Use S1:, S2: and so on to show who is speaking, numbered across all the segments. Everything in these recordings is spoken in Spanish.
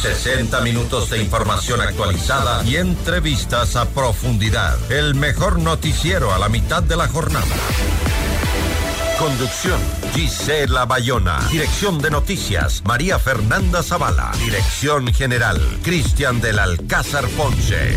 S1: 60 minutos de información actualizada y entrevistas a profundidad. El mejor noticiero a la mitad de la jornada. Conducción, Gisela Bayona. Dirección de noticias, María Fernanda Zavala. Dirección general, Cristian del Alcázar Ponce.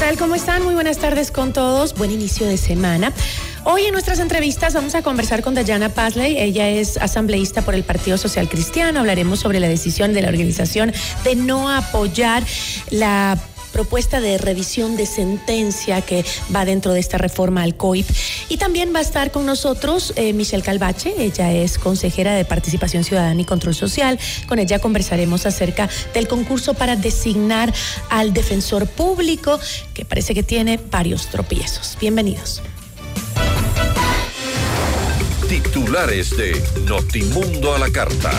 S2: Tal? ¿Cómo están? Muy buenas tardes con todos. Buen inicio de semana. Hoy en nuestras entrevistas vamos a conversar con Dayana Pasley. Ella es asambleísta por el Partido Social Cristiano. Hablaremos sobre la decisión de la organización de no apoyar la propuesta de revisión de sentencia que va dentro de esta reforma al COIP. Y también va a estar con nosotros eh, Michelle Calvache, ella es consejera de Participación Ciudadana y Control Social. Con ella conversaremos acerca del concurso para designar al defensor público, que parece que tiene varios tropiezos. Bienvenidos.
S1: Titulares de Notimundo a la carta.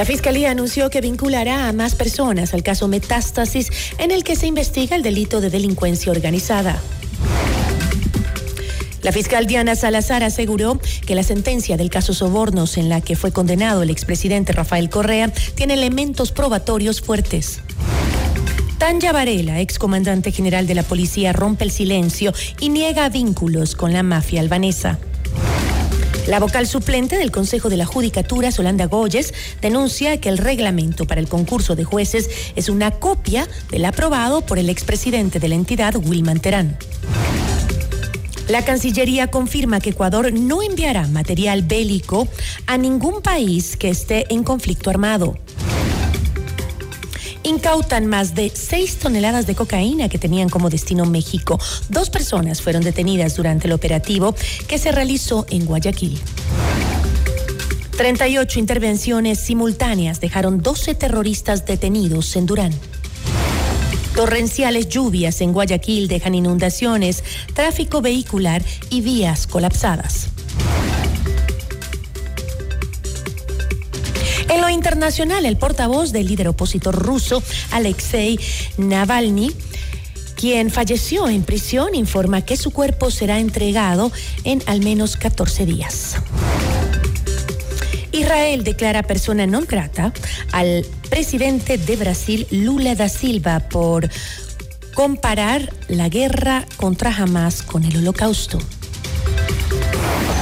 S2: La Fiscalía anunció que vinculará a más personas al caso Metástasis en el que se investiga el delito de delincuencia organizada. La fiscal Diana Salazar aseguró que la sentencia del caso Sobornos en la que fue condenado el expresidente Rafael Correa tiene elementos probatorios fuertes. Tanya Varela, excomandante general de la policía, rompe el silencio y niega vínculos con la mafia albanesa. La vocal suplente del Consejo de la Judicatura, Solanda Goyes, denuncia que el reglamento para el concurso de jueces es una copia del aprobado por el expresidente de la entidad, Wilman Terán. La Cancillería confirma que Ecuador no enviará material bélico a ningún país que esté en conflicto armado incautan más de 6 toneladas de cocaína que tenían como destino México. Dos personas fueron detenidas durante el operativo que se realizó en Guayaquil. 38 intervenciones simultáneas dejaron 12 terroristas detenidos en Durán. Torrenciales lluvias en Guayaquil dejan inundaciones, tráfico vehicular y vías colapsadas. En lo internacional, el portavoz del líder opositor ruso, Alexei Navalny, quien falleció en prisión, informa que su cuerpo será entregado en al menos 14 días. Israel declara persona non grata al presidente de Brasil, Lula da Silva, por comparar la guerra contra Hamas con el holocausto.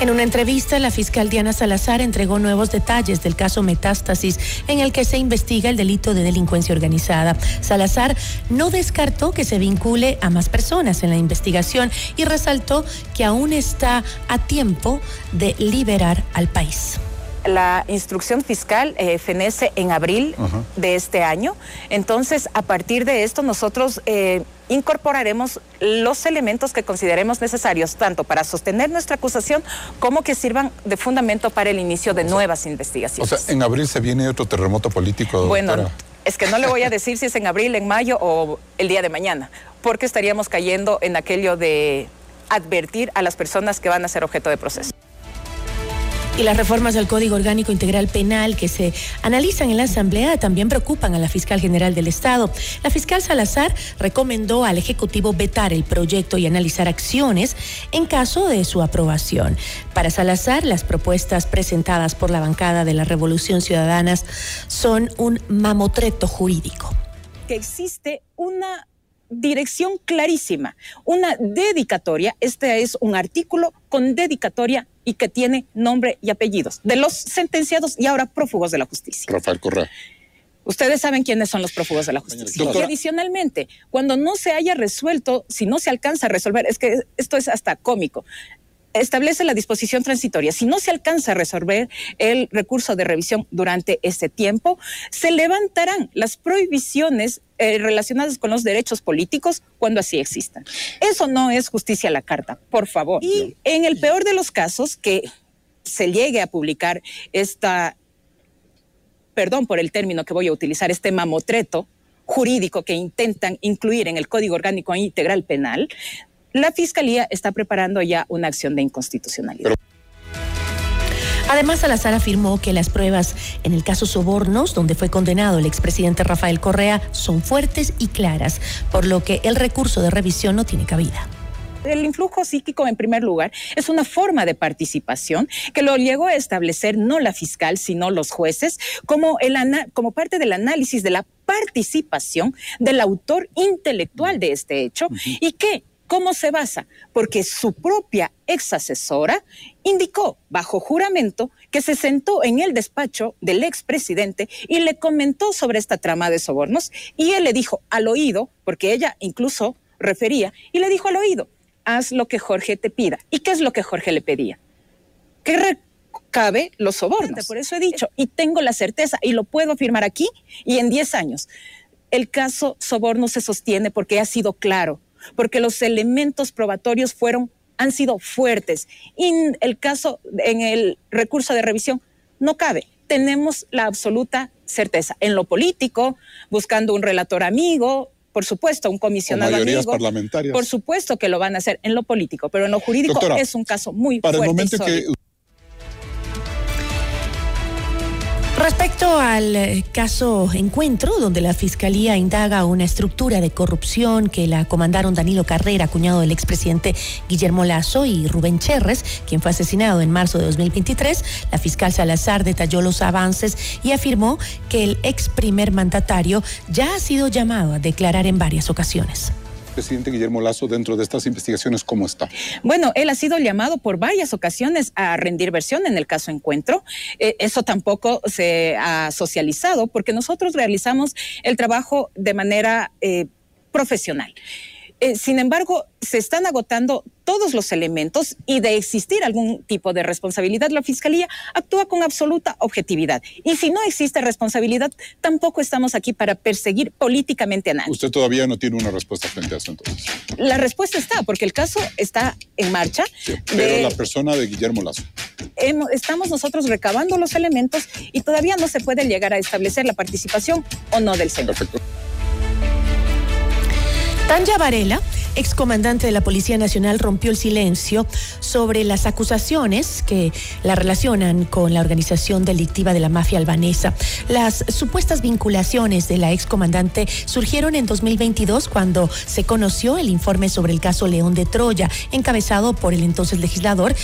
S2: En una entrevista, la fiscal Diana Salazar entregó nuevos detalles del caso Metástasis en el que se investiga el delito de delincuencia organizada. Salazar no descartó que se vincule a más personas en la investigación y resaltó que aún está a tiempo de liberar al país
S3: la instrucción fiscal eh, fenece en abril de este año. Entonces, a partir de esto, nosotros eh, incorporaremos los elementos que consideremos necesarios, tanto para sostener nuestra acusación como que sirvan de fundamento para el inicio de nuevas investigaciones.
S4: O sea, en abril se viene otro terremoto político.
S3: Bueno, es que no le voy a decir si es en abril, en mayo o el día de mañana, porque estaríamos cayendo en aquello de advertir a las personas que van a ser objeto de proceso
S2: y las reformas al Código Orgánico Integral Penal que se analizan en la Asamblea también preocupan a la fiscal general del Estado. La fiscal Salazar recomendó al Ejecutivo vetar el proyecto y analizar acciones en caso de su aprobación. Para Salazar, las propuestas presentadas por la bancada de la Revolución Ciudadana son un mamotreto jurídico.
S5: que existe una dirección clarísima, una dedicatoria. Este es un artículo con dedicatoria y que tiene nombre y apellidos de los sentenciados y ahora prófugos de la justicia.
S4: Rafael Correa.
S5: Ustedes saben quiénes son los prófugos de la justicia. Y adicionalmente, cuando no se haya resuelto, si no se alcanza a resolver, es que esto es hasta cómico establece la disposición transitoria. Si no se alcanza a resolver el recurso de revisión durante este tiempo, se levantarán las prohibiciones eh, relacionadas con los derechos políticos cuando así existan. Eso no es justicia a la carta, por favor. Y en el peor de los casos, que se llegue a publicar esta, perdón por el término que voy a utilizar, este mamotreto jurídico que intentan incluir en el Código Orgánico Integral Penal, la Fiscalía está preparando ya una acción de inconstitucionalidad.
S2: Además, Salazar afirmó que las pruebas en el caso Sobornos, donde fue condenado el expresidente Rafael Correa, son fuertes y claras, por lo que el recurso de revisión no tiene cabida.
S5: El influjo psíquico, en primer lugar, es una forma de participación que lo llegó a establecer no la fiscal, sino los jueces, como, el como parte del análisis de la participación del autor intelectual de este hecho y que ¿Cómo se basa? Porque su propia ex asesora indicó bajo juramento que se sentó en el despacho del expresidente y le comentó sobre esta trama de sobornos y él le dijo al oído, porque ella incluso refería, y le dijo al oído, haz lo que Jorge te pida. ¿Y qué es lo que Jorge le pedía? Que recabe los sobornos. Por eso he dicho, y tengo la certeza, y lo puedo afirmar aquí y en 10 años, el caso soborno se sostiene porque ha sido claro porque los elementos probatorios fueron, han sido fuertes. Y el caso, en el recurso de revisión, no cabe. Tenemos la absoluta certeza. En lo político, buscando un relator amigo, por supuesto, un comisionado amigo.
S4: parlamentarias.
S5: Por supuesto que lo van a hacer en lo político, pero en lo jurídico es un caso muy para fuerte. El momento que
S2: Respecto al eh, caso Encuentro, donde la Fiscalía indaga una estructura de corrupción que la comandaron Danilo Carrera, cuñado del expresidente Guillermo Lazo, y Rubén Cherres, quien fue asesinado en marzo de 2023, la fiscal Salazar detalló los avances y afirmó que el ex primer mandatario ya ha sido llamado a declarar en varias ocasiones
S4: presidente Guillermo Lazo dentro de estas investigaciones, ¿cómo está?
S5: Bueno, él ha sido llamado por varias ocasiones a rendir versión en el caso Encuentro. Eh, eso tampoco se ha socializado porque nosotros realizamos el trabajo de manera eh, profesional. Eh, sin embargo, se están agotando todos los elementos y de existir algún tipo de responsabilidad, la Fiscalía actúa con absoluta objetividad. Y si no existe responsabilidad, tampoco estamos aquí para perseguir políticamente a nadie.
S4: Usted todavía no tiene una respuesta frente a eso entonces.
S5: La respuesta está, porque el caso está en marcha.
S4: pero la persona de Guillermo Lazo.
S5: estamos nosotros recabando los elementos y todavía no se puede llegar a establecer la participación o no del señor. Perfecto.
S2: Tanja Varela, excomandante de la Policía Nacional, rompió el silencio sobre las acusaciones que la relacionan con la organización delictiva de la mafia albanesa. Las supuestas vinculaciones de la excomandante surgieron en 2022 cuando se conoció el informe sobre el caso León de Troya, encabezado por el entonces legislador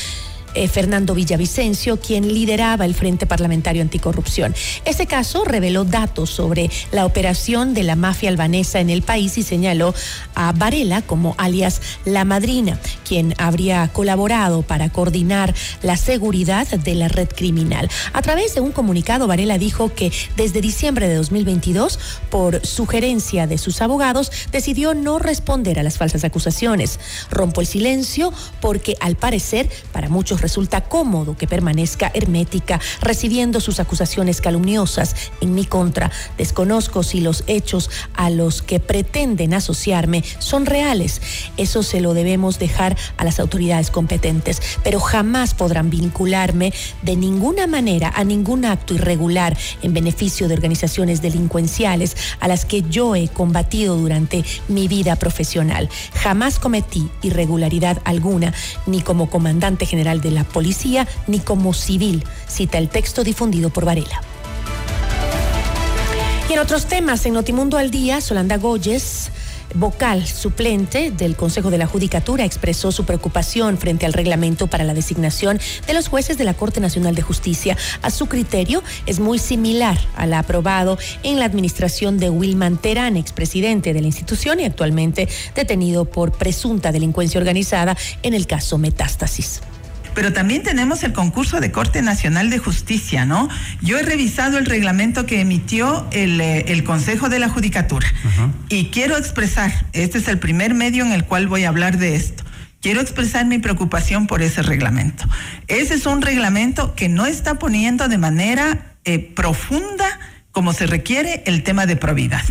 S2: eh, Fernando Villavicencio, quien lideraba el Frente Parlamentario Anticorrupción. Este caso reveló datos sobre la operación de la mafia albanesa en el país y señaló a Varela como alias La Madrina, quien habría colaborado para coordinar la seguridad de la red criminal. A través de un comunicado, Varela dijo que desde diciembre de 2022, por sugerencia de sus abogados, decidió no responder a las falsas acusaciones. Rompo el silencio porque, al parecer, para muchos resulta cómodo que permanezca hermética, recibiendo sus acusaciones calumniosas en mi contra. Desconozco si los hechos a los que pretenden asociarme son reales. Eso se lo debemos dejar a las autoridades competentes, pero jamás podrán vincularme de ninguna manera a ningún acto irregular en beneficio de organizaciones delincuenciales a las que yo he combatido durante mi vida profesional. Jamás cometí irregularidad alguna, ni como comandante general de la policía ni como civil, cita el texto difundido por Varela. Y en otros temas, en Notimundo al Día, Solanda Goyes vocal suplente del Consejo de la Judicatura expresó su preocupación frente al reglamento para la designación de los jueces de la Corte Nacional de Justicia. A su criterio, es muy similar al aprobado en la administración de Wilman Terán, expresidente de la institución y actualmente detenido por presunta delincuencia organizada en el caso Metástasis
S6: pero también tenemos el concurso de Corte Nacional de Justicia, ¿no? Yo he revisado el reglamento que emitió el, eh, Consejo de la Judicatura y quiero expresar, este es el primer medio en el cual voy a hablar de esto. Quiero expresar mi preocupación por ese reglamento. Ese es un reglamento que no está poniendo de manera eh, profunda como se requiere el tema de probidad.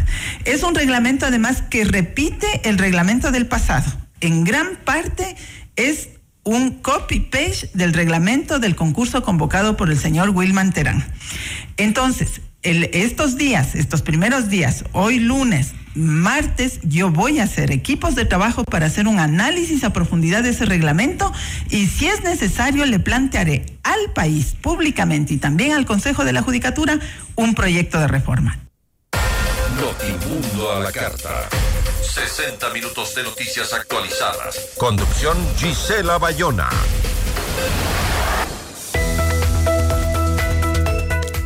S6: Es un reglamento además que repite el reglamento del pasado. En gran parte es un copy-paste del reglamento del concurso convocado por el señor Wilman Terán. Entonces, estos días, estos primeros días, hoy lunes, martes, yo voy a hacer equipos de trabajo para hacer un análisis a profundidad de ese reglamento y si es necesario le plantearé al país públicamente y también al Consejo de la Judicatura un proyecto de reforma.
S1: Notimundo a la carta. 60 minutos de noticias actualizadas. Conducción Gisela Bayona.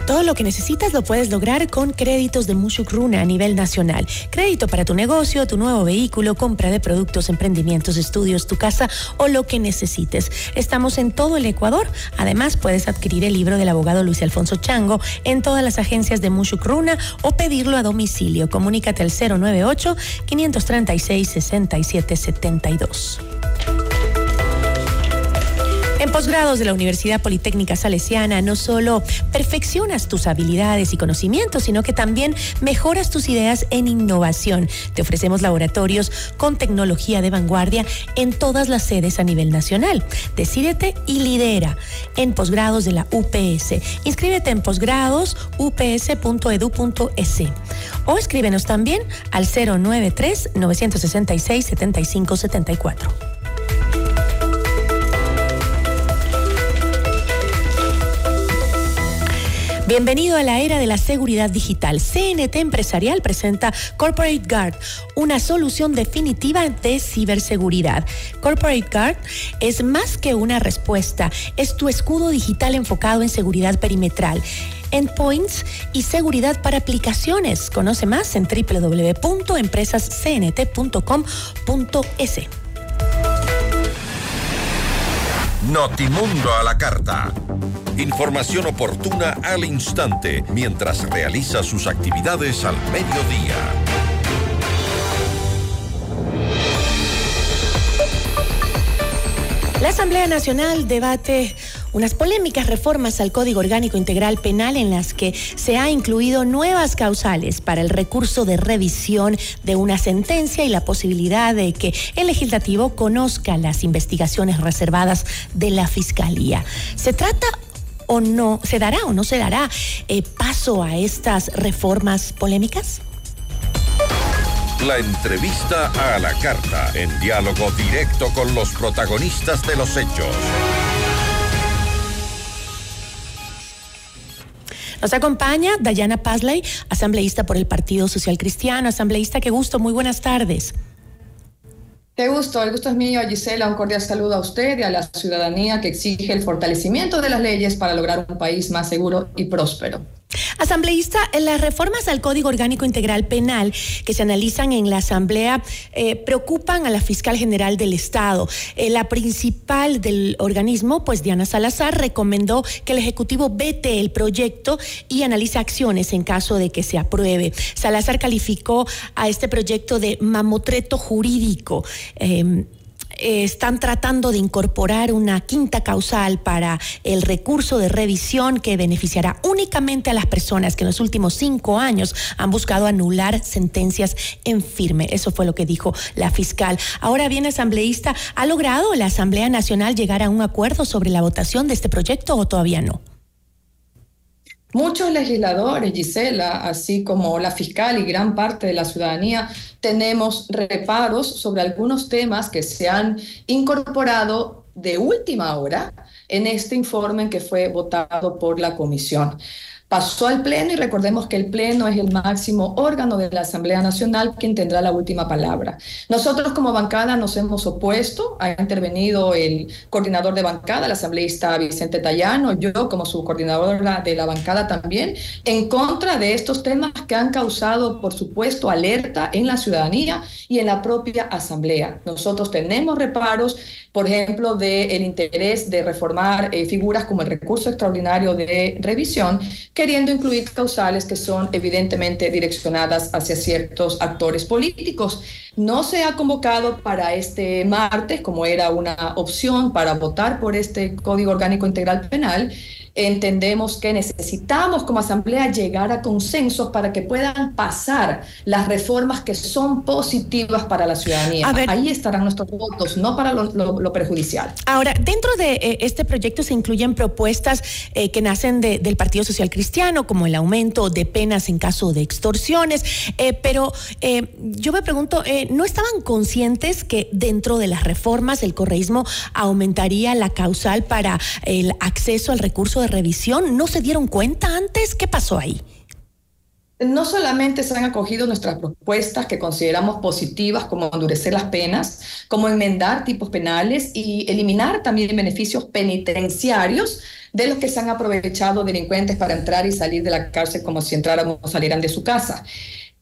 S2: Todo lo que necesitas lo puedes lograr con créditos de Mushukruna a nivel nacional. Crédito para tu negocio, tu nuevo vehículo, compra de productos, emprendimientos, estudios, tu casa o lo que necesites. Estamos en todo el Ecuador. Además, puedes adquirir el libro del abogado Luis Alfonso Chango en todas las agencias de Mushukruna o pedirlo a domicilio. Comunícate al 098 536 6772. En posgrados de la Universidad Politécnica Salesiana no solo perfeccionas tus habilidades y conocimientos, sino que también mejoras tus ideas en innovación. Te ofrecemos laboratorios con tecnología de vanguardia en todas las sedes a nivel nacional. Decídete y lidera en posgrados de la UPS. Inscríbete en posgrados ups.edu.es o escríbenos también al 093 966 7574. Bienvenido a la era de la seguridad digital. CNT Empresarial presenta Corporate Guard, una solución definitiva de ciberseguridad. Corporate Guard es más que una respuesta, es tu escudo digital enfocado en seguridad perimetral endpoints y seguridad para aplicaciones. Conoce más en www.empresascnt.com.es.
S1: Notimundo a la carta. Información oportuna al instante mientras realiza sus actividades al mediodía.
S2: La Asamblea Nacional debate unas polémicas reformas al Código Orgánico Integral Penal en las que se ha incluido nuevas causales para el recurso de revisión de una sentencia y la posibilidad de que el legislativo conozca las investigaciones reservadas de la Fiscalía. ¿Se trata o no, se dará o no se dará eh, paso a estas reformas polémicas?
S1: La entrevista a la carta, en diálogo directo con los protagonistas de los hechos.
S2: Nos acompaña Dayana Pazley, asambleísta por el Partido Social Cristiano. Asambleísta, qué gusto, muy buenas tardes.
S7: Qué gusto, el gusto es mío, Gisela. Un cordial saludo a usted y a la ciudadanía que exige el fortalecimiento de las leyes para lograr un país más seguro y próspero.
S2: Asambleísta, las reformas al Código Orgánico Integral Penal que se analizan en la Asamblea eh, preocupan a la fiscal general del Estado. Eh, la principal del organismo, pues Diana Salazar, recomendó que el Ejecutivo vete el proyecto y analice acciones en caso de que se apruebe. Salazar calificó a este proyecto de mamotreto jurídico. Em, eh, están tratando de incorporar una quinta causal para el recurso de revisión que beneficiará únicamente a las personas que en los últimos cinco años han buscado anular sentencias en firme. Eso fue lo que dijo la fiscal. Ahora bien, asambleísta, ¿ha logrado la Asamblea Nacional llegar a un acuerdo sobre la votación de este proyecto o todavía no?
S7: Muchos legisladores, Gisela, así como la fiscal y gran parte de la ciudadanía, tenemos reparos sobre algunos temas que se han incorporado de última hora en este informe que fue votado por la comisión. Pasó al Pleno y recordemos que el Pleno es el máximo órgano de la Asamblea Nacional quien tendrá la última palabra. Nosotros como bancada nos hemos opuesto, ha intervenido el coordinador de bancada, el asambleísta Vicente Tallano, yo como su coordinadora de la bancada también, en contra de estos temas que han causado, por supuesto, alerta en la ciudadanía y en la propia Asamblea. Nosotros tenemos reparos, por ejemplo, del interés de reformar eh, figuras como el recurso extraordinario de revisión, queriendo incluir causales que son evidentemente direccionadas hacia ciertos actores políticos. No se ha convocado para este martes, como era una opción para votar por este Código Orgánico Integral Penal, entendemos que necesitamos como asamblea llegar a consensos para que puedan pasar las reformas que son positivas para la ciudadanía. Ahí estarán nuestros votos, no para lo, perjudicial.
S2: Ahora, dentro de eh, este proyecto se incluyen propuestas eh, que nacen del Partido Social Cristiano, como el aumento de penas en caso de extorsiones, eh, pero yo me pregunto, ¿no estaban conscientes que dentro de las reformas el correísmo aumentaría la causal para el acceso al recurso de revisión? ¿No se dieron cuenta antes? ¿Qué pasó ahí?
S7: No solamente se han acogido nuestras propuestas que consideramos positivas, como endurecer las penas, como enmendar tipos penales y eliminar también beneficios penitenciarios de los que se han aprovechado delincuentes para entrar y salir de la cárcel como si entraran o salieran de su casa.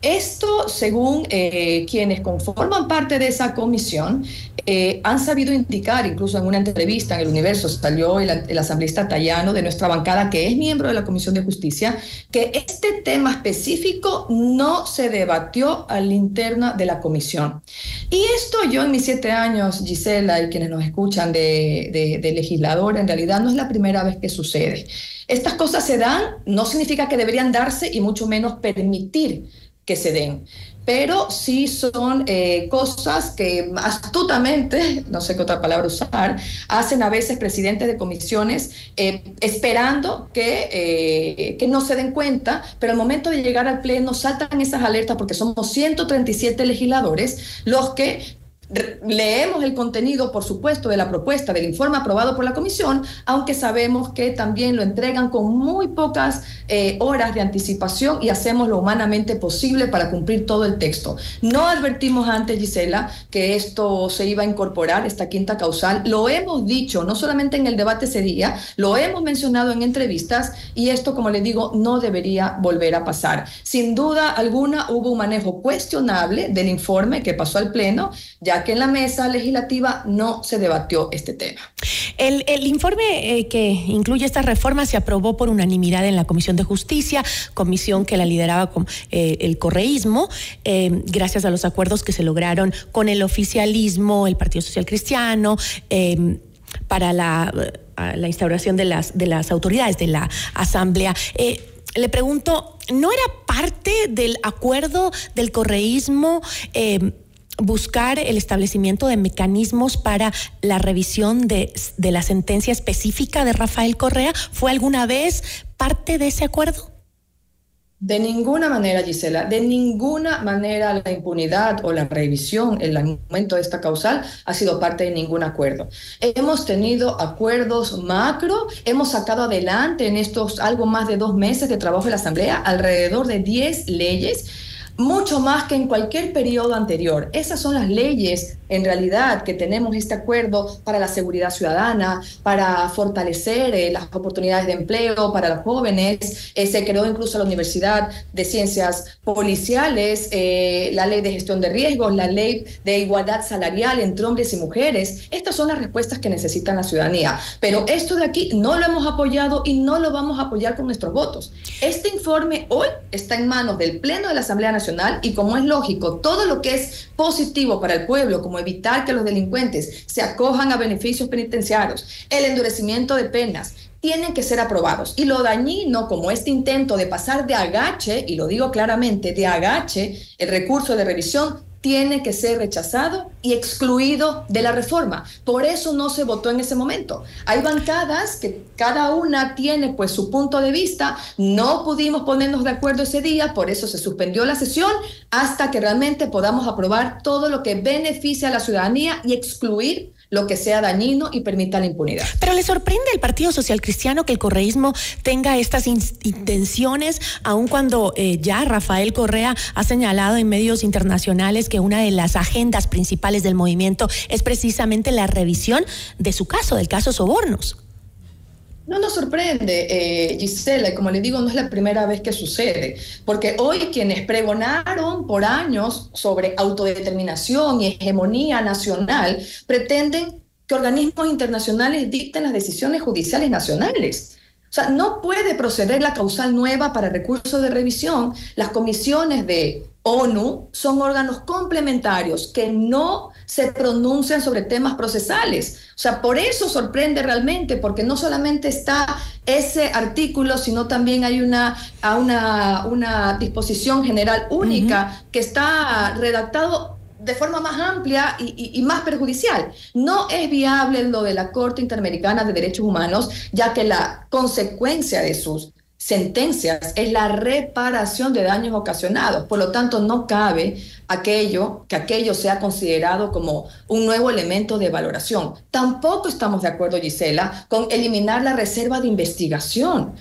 S7: Esto, según eh, quienes conforman parte de esa comisión, eh, han sabido indicar, incluso en una entrevista en el Universo salió el, el, asambleísta Tallano de nuestra bancada, que es miembro de la Comisión de Justicia, que este tema específico no se debatió al interno de la comisión. Y esto yo en mis siete años, Gisela, y quienes nos escuchan de, de, de legislador, en realidad no es la primera vez que sucede. Estas cosas se dan, no significa que deberían darse y mucho menos permitir que se den. Pero sí son eh, cosas que astutamente, no sé qué otra palabra usar, hacen a veces presidentes de comisiones eh, esperando que, eh, que no se den cuenta, pero al momento de llegar al Pleno saltan esas alertas porque somos 137 legisladores los que Leemos el contenido, por supuesto, de la propuesta del informe aprobado por la comisión, aunque sabemos que también lo entregan con muy pocas eh, horas de anticipación y hacemos lo humanamente posible para cumplir todo el texto. No advertimos antes, Gisela, que esto se iba a incorporar, esta quinta causal. Lo hemos dicho, no solamente en el debate ese día, lo hemos mencionado en entrevistas y esto, como les digo, no debería volver a pasar. Sin duda alguna, hubo un manejo cuestionable del informe que pasó al Pleno, ya que en la mesa legislativa no se debatió este tema.
S2: El, informe eh, que incluye estas reformas se aprobó por unanimidad en la Comisión de Justicia, comisión que la lideraba con, eh, el correísmo, eh, gracias a los acuerdos que se lograron con el oficialismo, el Partido Social Cristiano, para la, la, instauración de las, de las autoridades de la Asamblea le pregunto, ¿no era parte del acuerdo del correísmo buscar el establecimiento de mecanismos para la revisión de, de, la sentencia específica de Rafael Correa? ¿Fue alguna vez parte de ese acuerdo?
S7: De ninguna manera, Gisela, de ninguna manera la impunidad o la revisión, el aumento de esta causal ha sido parte de ningún acuerdo. Hemos tenido acuerdos macro, hemos sacado adelante en estos algo más de dos meses de trabajo de la Asamblea alrededor de 10 leyes mucho más que en cualquier periodo anterior. Esas son las leyes en realidad que tenemos este acuerdo para la seguridad ciudadana, para fortalecer eh, las oportunidades de empleo para los jóvenes. Eh, se creó incluso la Universidad de Ciencias Policiales, eh, la ley de gestión de riesgos, la ley de igualdad salarial entre hombres y mujeres. Estas son las respuestas que necesita la ciudadanía. Pero esto de aquí no lo hemos apoyado y no lo vamos a apoyar con nuestros votos. Este informe hoy está en manos del Pleno de la Asamblea Nacional y como es lógico, todo lo que es positivo para el pueblo, como evitar que los delincuentes se acojan a beneficios penitenciarios, el endurecimiento de penas, tienen que ser aprobados. Y lo dañino, como este intento de pasar de agache, y lo digo claramente, de agache el recurso de revisión, tiene que ser rechazado y excluido de la reforma. Por eso no se votó en ese momento. Hay bancadas que cada una tiene pues su punto de vista. No pudimos ponernos de acuerdo ese día, por eso se suspendió la sesión hasta que realmente podamos aprobar todo lo que beneficia a la ciudadanía y excluir lo que sea dañino y permita la impunidad.
S2: Pero le sorprende al Partido Social Cristiano que el correísmo tenga estas intenciones, aun cuando eh, ya Rafael Correa ha señalado en medios internacionales que una de las agendas principales del movimiento es precisamente la revisión de su caso, del caso Sobornos.
S7: No nos sorprende, eh, Gisela, y como le digo, no es la primera vez que sucede, porque hoy quienes pregonaron por años sobre autodeterminación y hegemonía nacional pretenden que organismos internacionales dicten las decisiones judiciales nacionales. O sea, no puede proceder la causal nueva para recursos de revisión. Las comisiones de ONU son órganos complementarios que no se pronuncian sobre temas procesales. O sea, por eso sorprende realmente, porque no solamente está ese artículo, sino también hay una, una, una disposición general única que está redactado de forma más amplia y, y, más perjudicial. No es viable lo de la Corte Interamericana de Derechos Humanos, ya que la consecuencia de sus sentencias es la reparación de daños ocasionados. Por lo tanto, no cabe aquello que aquello sea considerado como un nuevo elemento de valoración. Tampoco estamos de acuerdo, Gisela, con eliminar la reserva de investigación.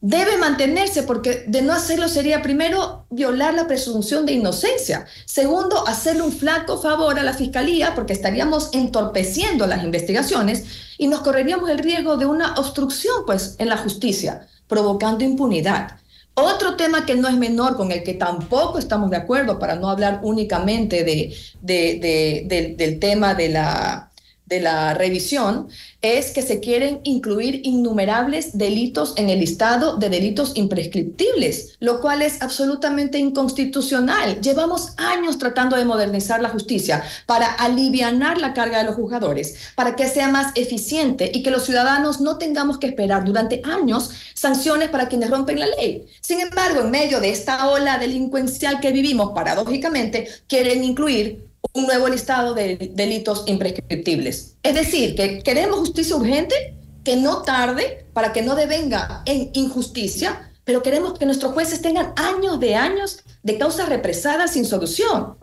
S7: Debe mantenerse porque de no hacerlo sería primero violar la presunción de inocencia. Segundo, hacerle un flaco favor a la fiscalía porque estaríamos entorpeciendo las investigaciones y nos correríamos el riesgo de una obstrucción pues en la justicia provocando impunidad. Otro tema que no es menor, con el que tampoco estamos de acuerdo, para no hablar únicamente de, del tema de la, de la revisión es que se quieren incluir innumerables delitos en el listado de delitos imprescriptibles, lo cual es absolutamente inconstitucional. Llevamos años tratando de modernizar la justicia para aliviar la carga de los juzgadores, para que sea más eficiente y que los ciudadanos no tengamos que esperar durante años sanciones para quienes rompen la ley. Sin embargo, en medio de esta ola delincuencial que vivimos, paradójicamente, quieren incluir un nuevo listado de delitos imprescriptibles. Es decir, que queremos justicia urgente, que no tarde, para que no devenga en injusticia, pero queremos que nuestros jueces tengan años de años de causas represadas sin solución.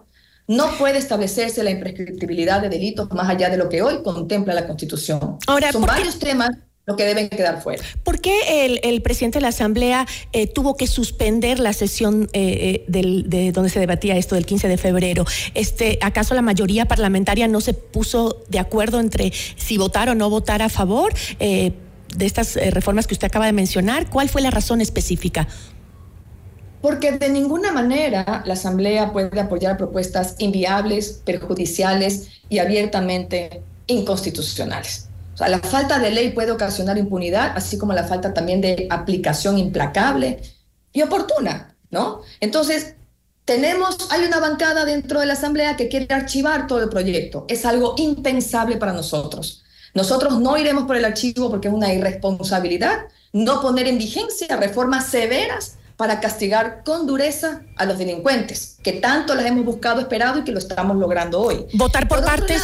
S7: No puede establecerse la imprescriptibilidad de delitos más allá de lo que hoy contempla la Constitución. Ahora, Son varios temas lo que deben quedar fuera.
S2: ¿Por qué el, presidente de la Asamblea eh, tuvo que suspender la sesión eh, eh, de donde se debatía esto del 15 de febrero? Este, ¿Acaso la mayoría parlamentaria no se puso de acuerdo entre si votar o no votar a favor de estas reformas que usted acaba de mencionar? ¿Cuál fue la razón específica?
S7: Porque de ninguna manera la Asamblea puede apoyar propuestas inviables, perjudiciales y abiertamente inconstitucionales. O sea, la falta de ley puede ocasionar impunidad, así como la falta también de aplicación implacable y oportuna, ¿no? Entonces, tenemos, hay una bancada dentro de la Asamblea que quiere archivar todo el proyecto. Es algo impensable para nosotros. Nosotros no iremos por el archivo porque es una irresponsabilidad no poner en vigencia reformas severas para castigar con dureza a los delincuentes, que tanto las hemos buscado, esperado y que lo estamos logrando hoy.
S2: Votar por, partes.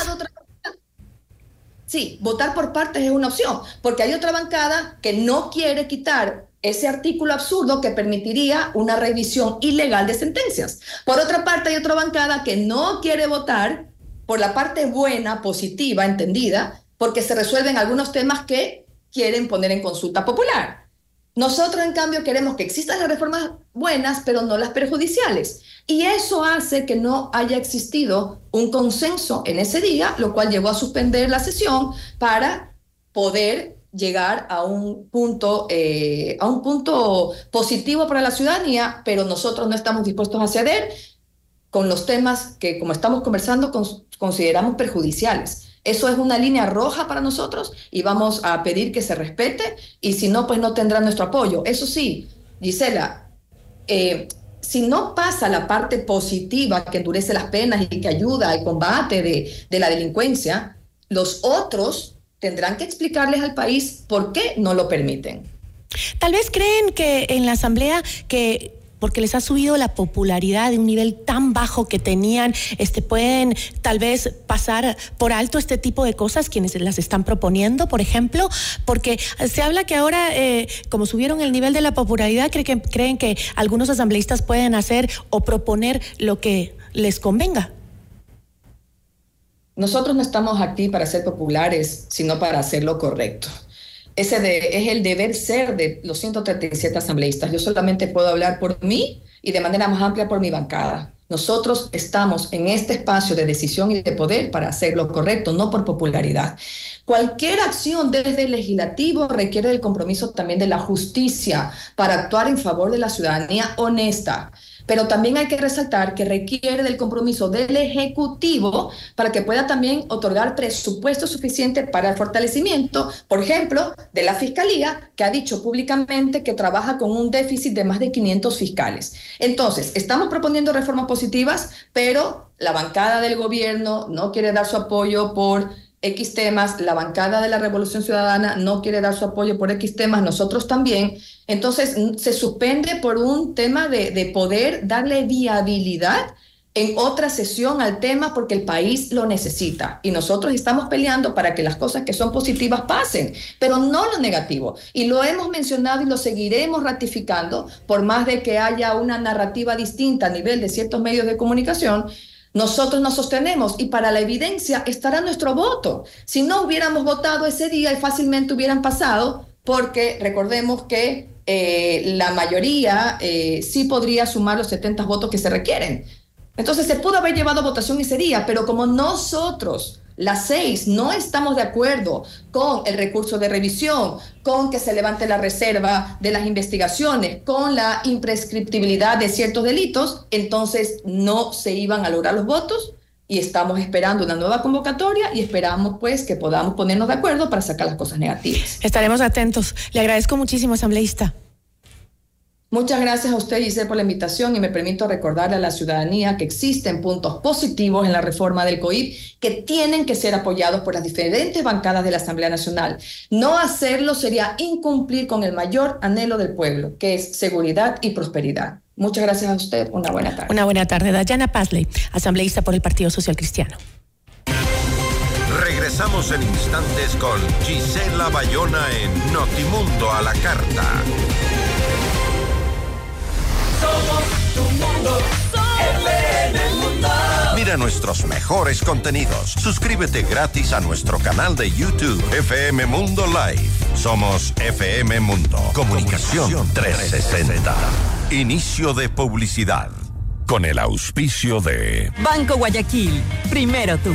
S7: Sí, votar por partes es una opción, porque hay otra bancada que no quiere quitar ese artículo absurdo que permitiría una revisión ilegal de sentencias. Por otra parte, hay otra bancada que no quiere votar por la parte buena, positiva, entendida, porque se resuelven algunos temas que quieren poner en consulta popular. Nosotros, en cambio, queremos que existan las reformas buenas, pero no las perjudiciales. Y eso hace que no haya existido un consenso en ese día, lo cual llevó a suspender la sesión para poder llegar a un punto, eh, a un punto positivo para la ciudadanía, pero nosotros no estamos dispuestos a ceder con los temas que, como estamos conversando, consideramos perjudiciales. Eso es una línea roja para nosotros y vamos a pedir que se respete y si no, pues no tendrá nuestro apoyo. Eso sí, Gisela, eh, si no pasa la parte positiva que endurece las penas y que ayuda al combate de, de la delincuencia, los otros tendrán que explicarles al país por qué no lo permiten.
S2: Tal vez creen que en la Asamblea que porque les ha subido la popularidad de un nivel tan bajo que tenían, este, pueden tal vez pasar por alto este tipo de cosas quienes las están proponiendo, por ejemplo, porque se habla que ahora, eh, como subieron el nivel de la popularidad, creen que, creen que algunos asambleístas pueden hacer o proponer lo que les convenga.
S7: nosotros no estamos aquí para ser populares, sino para hacer lo correcto. Ese es el deber ser de los 137 asambleístas. Yo solamente puedo hablar por mí y de manera más amplia por mi bancada. Nosotros estamos en este espacio de decisión y de poder para hacer lo correcto, no por popularidad. Cualquier acción desde el legislativo requiere del compromiso también de la justicia para actuar en favor de la ciudadanía honesta pero también hay que resaltar que requiere del compromiso del Ejecutivo para que pueda también otorgar presupuesto suficiente para el fortalecimiento, por ejemplo, de la Fiscalía, que ha dicho públicamente que trabaja con un déficit de más de 500 fiscales. Entonces, estamos proponiendo reformas positivas, pero la bancada del gobierno no quiere dar su apoyo por X temas, la bancada de la Revolución Ciudadana no quiere dar su apoyo por X temas, nosotros también. Entonces se suspende por un tema de, de, poder darle viabilidad en otra sesión al tema porque el país lo necesita. Y nosotros estamos peleando para que las cosas que son positivas pasen, pero no lo negativo. Y lo hemos mencionado y lo seguiremos ratificando por más de que haya una narrativa distinta a nivel de ciertos medios de comunicación nosotros nos sostenemos y para la evidencia estará nuestro voto. Si no hubiéramos votado ese día fácilmente hubieran pasado, porque recordemos que eh, la mayoría eh, sí podría sumar los 70 votos que se requieren. Entonces se pudo haber llevado votación ese día, pero como nosotros las seis no estamos de acuerdo con el recurso de revisión, con que se levante la reserva de las investigaciones, con la imprescriptibilidad de ciertos delitos, entonces no se iban a lograr los votos y estamos esperando una nueva convocatoria y esperamos pues que podamos ponernos de acuerdo para sacar las cosas negativas.
S2: Estaremos atentos. Le agradezco muchísimo, asambleísta.
S7: Muchas gracias a usted, Giselle, por la invitación y me permito recordarle a la ciudadanía que existen puntos positivos en la reforma del COIP que tienen que ser apoyados por las diferentes bancadas de la Asamblea Nacional. No hacerlo sería incumplir con el mayor anhelo del pueblo, que es seguridad y prosperidad. Muchas gracias a usted. Una buena tarde.
S2: Una buena tarde. Dayana Pazley, asambleísta por el Partido Social Cristiano.
S1: Regresamos en instantes con Gisela Bayona en Notimundo a la Carta. Somos tu mundo. FM Mundo. Mira nuestros mejores contenidos. Suscríbete gratis a nuestro canal de YouTube FM Mundo Live. Somos FM Mundo. Comunicación 360. Inicio de publicidad. Con el auspicio de
S8: Banco Guayaquil. Primero tú.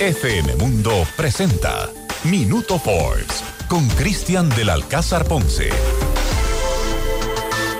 S9: FM Mundo presenta Minuto Forbes con Cristian del Alcázar Ponce.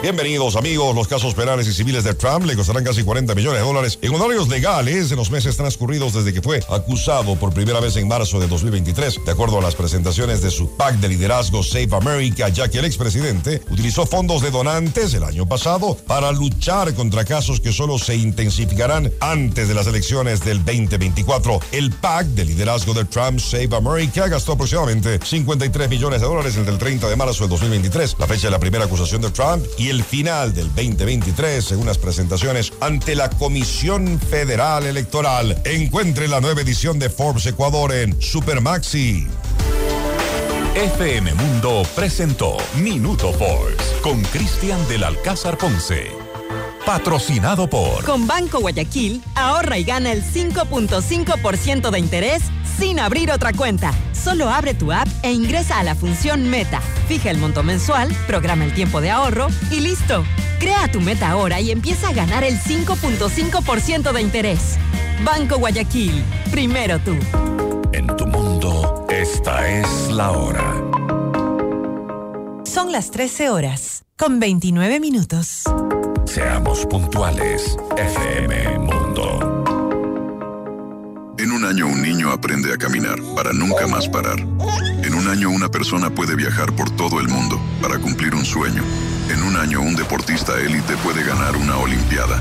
S10: Bienvenidos amigos, los casos penales y civiles de Trump le costarán casi 40 millones de dólares en honorarios legales en los meses transcurridos desde que fue acusado por primera vez en marzo de 2023, de acuerdo a las presentaciones de su PAC de liderazgo Save America, ya que el expresidente utilizó fondos de donantes el año pasado para luchar contra casos que solo se intensificarán antes de las elecciones del 2024. El PAC de liderazgo de Trump Save America gastó aproximadamente 53 millones de dólares entre el 30 de marzo del 2023, la fecha de la primera acusación de Trump, y el final del 2023, según las presentaciones ante la Comisión Federal Electoral. Encuentre la nueva edición de Forbes Ecuador en Supermaxi.
S9: FM Mundo presentó Minuto Forbes con Cristian del Alcázar Ponce. Patrocinado por.
S8: Con Banco Guayaquil, ahorra y gana el 5.5% de interés sin abrir otra cuenta. Solo abre tu app e ingresa a la función Meta. Fija el monto mensual, programa el tiempo de ahorro y listo. Crea tu meta ahora y empieza a ganar el 5.5% de interés. Banco Guayaquil, primero tú.
S9: En tu mundo, esta es la hora.
S11: Son las 13 horas, con 29 minutos.
S9: Seamos puntuales, FM Mundo.
S12: En un año un niño aprende a caminar para nunca más parar. En un año una persona puede viajar por todo el mundo para cumplir un sueño. En un año un deportista élite puede ganar una Olimpiada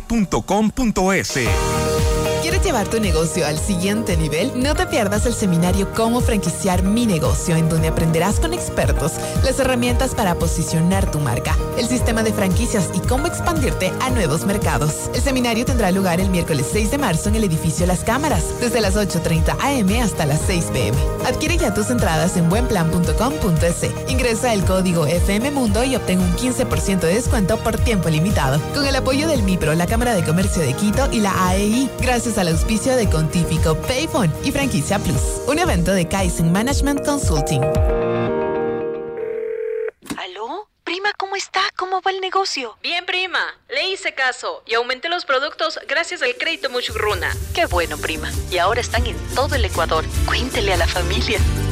S9: .com.es
S13: ¿Quieres llevar tu negocio al siguiente nivel? No te pierdas el seminario Cómo franquiciar mi negocio, en donde aprenderás con expertos las herramientas para posicionar tu marca, el sistema de franquicias y cómo expandirte a nuevos mercados. El seminario tendrá lugar el miércoles 6 de marzo en el edificio Las Cámaras, desde las 8.30 am hasta las 6 pm. Adquiere ya tus entradas en buenplan.com.es. Ingresa el código FM Mundo y obtén un 15% de descuento por tiempo limitado. Con el apoyo del MIPRO, la Cámara de Comercio de Quito y la AEI. Gracias al auspicio de Contífico, Payphone y Franquicia Plus. Un evento de Kaizen Management Consulting.
S14: ¿Aló? Prima, ¿cómo está? ¿Cómo va el negocio?
S15: Bien, prima. Le hice caso y aumenté los productos gracias al crédito Muchugruna.
S14: Qué bueno, prima. Y ahora están en todo el Ecuador. Cuéntele a la familia.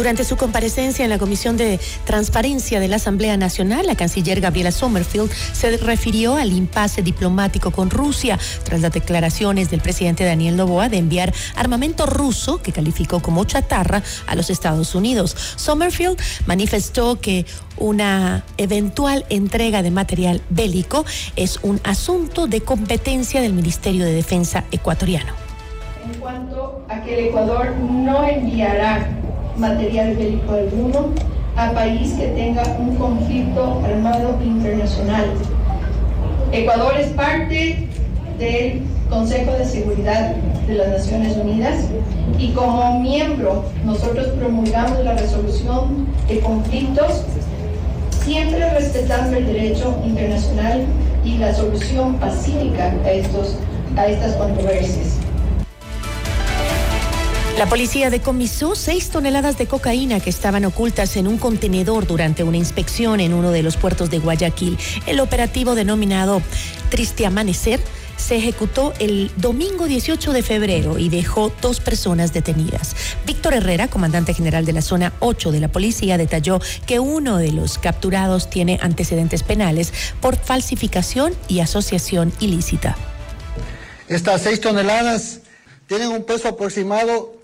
S2: Durante su comparecencia en la Comisión de Transparencia de la Asamblea Nacional, la canciller Gabriela Sommerfield se refirió al impasse diplomático con Rusia tras las declaraciones del presidente Daniel Novoa de enviar armamento ruso, que calificó como chatarra, a los Estados Unidos. Sommerfield manifestó que una eventual entrega de material bélico es un asunto de competencia del Ministerio de Defensa ecuatoriano.
S16: En cuanto a que el Ecuador no enviará material bélico alguno a país que tenga un conflicto armado internacional. Ecuador es parte del Consejo de Seguridad de las Naciones Unidas y como miembro nosotros promulgamos la resolución de conflictos siempre respetando el derecho internacional y la solución pacífica a, estos, a estas controversias.
S2: La policía decomisó seis toneladas de cocaína que estaban ocultas en un contenedor durante una inspección en uno de los puertos de Guayaquil. El operativo denominado Triste Amanecer se ejecutó el domingo 18 de febrero y dejó dos personas detenidas. Víctor Herrera, comandante general de la zona 8 de la policía, detalló que uno de los capturados tiene antecedentes penales por falsificación y asociación ilícita.
S17: Estas seis toneladas tienen un peso aproximado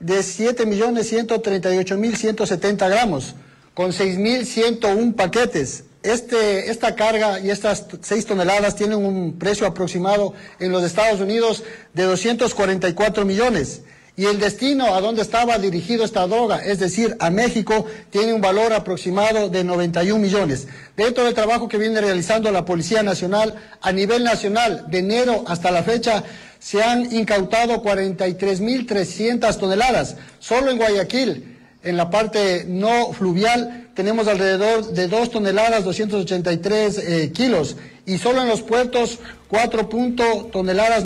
S17: de 7.138.170 gramos, con 6.101 paquetes. Este, esta carga y estas 6 toneladas tienen un precio aproximado en los Estados Unidos de 244 millones. Y el destino a donde estaba dirigido esta droga, es decir, a México, tiene un valor aproximado de 91 millones. Dentro del trabajo que viene realizando la Policía Nacional, a nivel nacional, de enero hasta la fecha, se han incautado 43.300 toneladas. Solo en Guayaquil, en la parte no fluvial, tenemos alrededor de 2 toneladas 283 eh, kilos. Y solo en los puertos, 4 toneladas.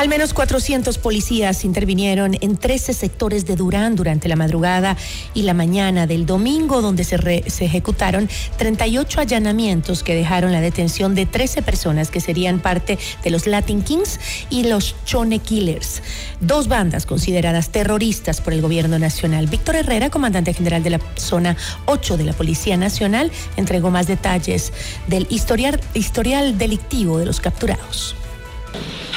S2: Al menos 400 policías intervinieron en 13 sectores de Durán durante la madrugada y la mañana del domingo, donde se, ejecutaron 38 allanamientos que dejaron la detención de 13 personas que serían parte de los Latin Kings y los Chone Killers, dos bandas consideradas terroristas por el gobierno nacional. Víctor Herrera, comandante general de la zona 8 de la Policía Nacional, entregó más detalles del historial delictivo de los capturados.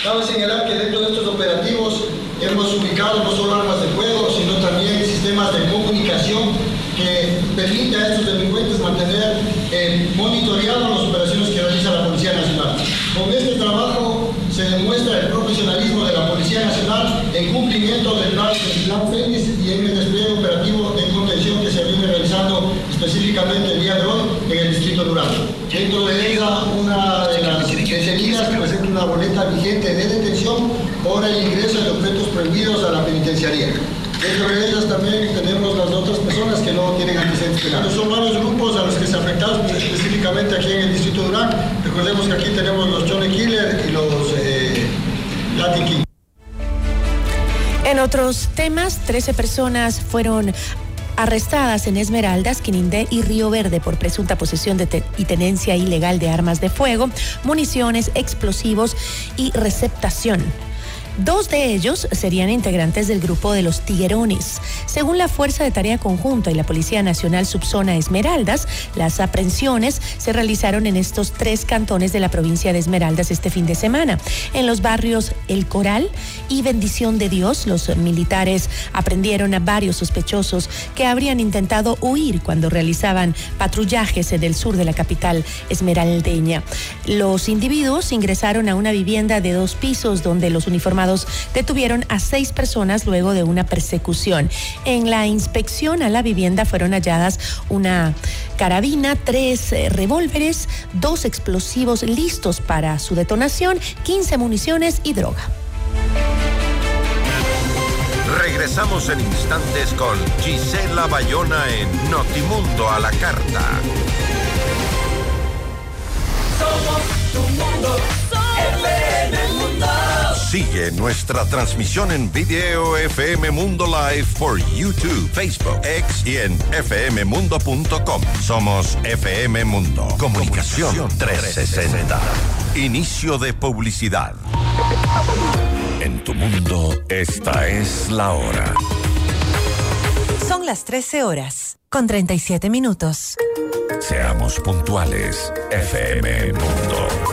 S17: Cabe señalar que dentro de estos operativos hemos ubicado no solo armas de fuego, sino también sistemas de comunicación que permiten a estos delincuentes mantener eh, monitoreados las operaciones que realiza la Policía Nacional. Con este trabajo se demuestra el profesionalismo de la Policía Nacional en cumplimiento del plan, del y en el despliegue operativo de contención que se viene realizando específicamente el día de hoy en el Distrito Durango. Dentro de ella, una de las detenidas una boleta vigente de detención por el ingreso de objetos prohibidos a la penitenciaría. Dentro de ellas también tenemos las otras personas que no tienen antecedentes penales. Son varios grupos a los que se afectaron específicamente aquí en el Distrito Durán. Recordemos que aquí tenemos los Johnny Killer y los eh, Latin King.
S2: En otros temas, 13 personas fueron arrestadas en Esmeraldas, Quinindé y Río Verde por presunta posesión de y tenencia ilegal de armas de fuego, municiones, explosivos y receptación. Dos de ellos serían integrantes del grupo de los Tiguerones. Según la Fuerza de Tarea Conjunta y la Policía Nacional Subzona Esmeraldas, las aprehensiones se realizaron en estos tres cantones de la provincia de Esmeraldas este fin de semana. En los barrios El Coral y Bendición de Dios, los militares aprendieron a varios sospechosos que habrían intentado huir cuando realizaban patrullajes en el sur de la capital esmeraldeña. Los individuos ingresaron a una vivienda de dos pisos donde los uniformados detuvieron a seis personas luego de una persecución. En la inspección a la vivienda fueron halladas una carabina, tres eh, revólveres, dos explosivos listos para su detonación, 15 municiones y droga.
S1: Regresamos en instantes con Gisela Bayona en Notimundo a la Carta. Somos tu mundo, mundo. Sigue nuestra transmisión en video FM Mundo Live por YouTube, Facebook, X y en fmmundo.com. Somos FM Mundo. Comunicación 360. Inicio de publicidad. En tu mundo, esta es la hora.
S11: Son las 13 horas, con 37 minutos.
S1: Seamos puntuales, FM Mundo.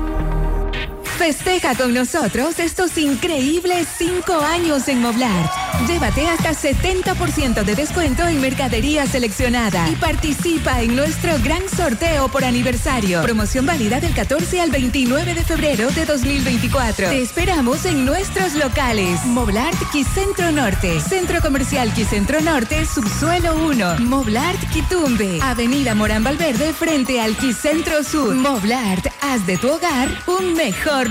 S18: Festeja con nosotros estos increíbles cinco años en Moblart. Llévate hasta 70% de descuento en mercadería seleccionada y participa en nuestro gran sorteo por aniversario. Promoción válida del 14 al 29 de febrero de 2024. Te esperamos en nuestros locales. Moblart Quicentro Norte, Centro Comercial Quicentro Norte, Subsuelo 1. Moblart Quitumbe, Avenida Morán Valverde frente al Quicentro Sur. Moblart, haz de tu hogar un mejor